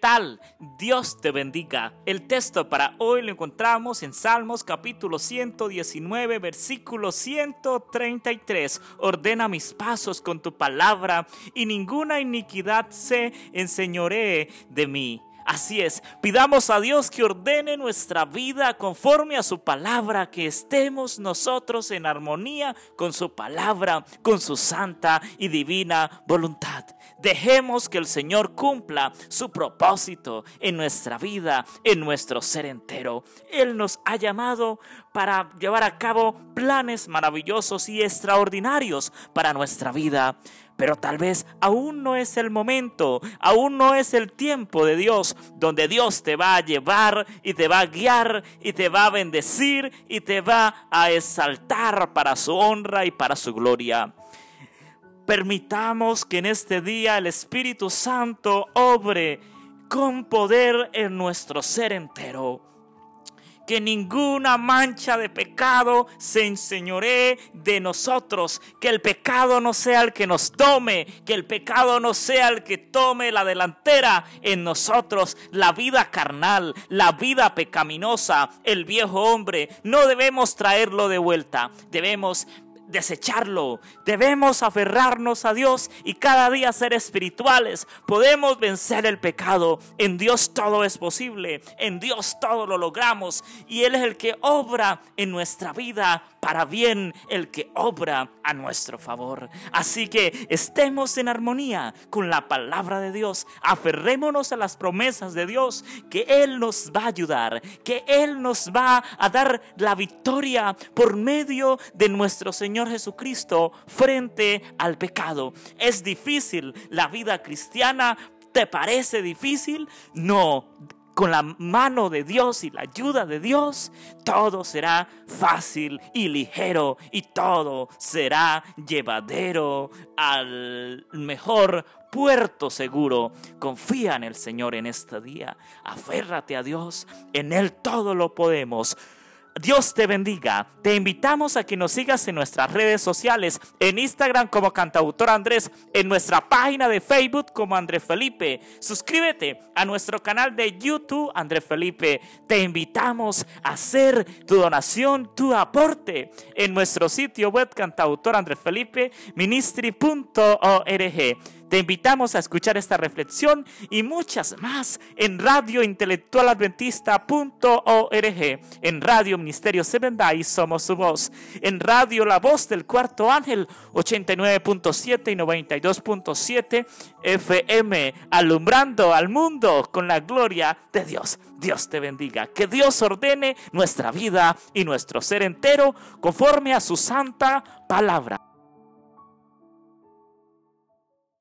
tal? Dios te bendiga. El texto para hoy lo encontramos en Salmos capítulo 119, versículo 133. Ordena mis pasos con tu palabra y ninguna iniquidad se enseñoree de mí. Así es, pidamos a Dios que ordene nuestra vida conforme a su palabra, que estemos nosotros en armonía con su palabra, con su santa y divina voluntad. Dejemos que el Señor cumpla su propósito en nuestra vida, en nuestro ser entero. Él nos ha llamado para llevar a cabo planes maravillosos y extraordinarios para nuestra vida. Pero tal vez aún no es el momento, aún no es el tiempo de Dios, donde Dios te va a llevar y te va a guiar y te va a bendecir y te va a exaltar para su honra y para su gloria. Permitamos que en este día el Espíritu Santo obre con poder en nuestro ser entero. Que ninguna mancha de pecado se enseñoree de nosotros, que el pecado no sea el que nos tome, que el pecado no sea el que tome la delantera en nosotros, la vida carnal, la vida pecaminosa, el viejo hombre, no debemos traerlo de vuelta, debemos desecharlo. Debemos aferrarnos a Dios y cada día ser espirituales. Podemos vencer el pecado. En Dios todo es posible. En Dios todo lo logramos. Y Él es el que obra en nuestra vida para bien, el que obra a nuestro favor. Así que estemos en armonía con la palabra de Dios. Aferrémonos a las promesas de Dios, que Él nos va a ayudar, que Él nos va a dar la victoria por medio de nuestro Señor Jesucristo frente al pecado. Es difícil la vida cristiana. ¿Te parece difícil? No con la mano de Dios y la ayuda de Dios, todo será fácil y ligero y todo será llevadero al mejor puerto seguro. Confía en el Señor en este día. Aférrate a Dios. En Él todo lo podemos. Dios te bendiga. Te invitamos a que nos sigas en nuestras redes sociales, en Instagram como cantautor Andrés, en nuestra página de Facebook como Andrés Felipe. Suscríbete a nuestro canal de YouTube Andrés Felipe. Te invitamos a hacer tu donación, tu aporte en nuestro sitio web cantautor Andrés Felipe. Te invitamos a escuchar esta reflexión y muchas más en radiointelectualadventista.org, en Radio Ministerio Seven Somos su voz, en Radio La Voz del Cuarto Ángel 89.7 y 92.7 FM, alumbrando al mundo con la gloria de Dios. Dios te bendiga, que Dios ordene nuestra vida y nuestro ser entero conforme a su santa palabra.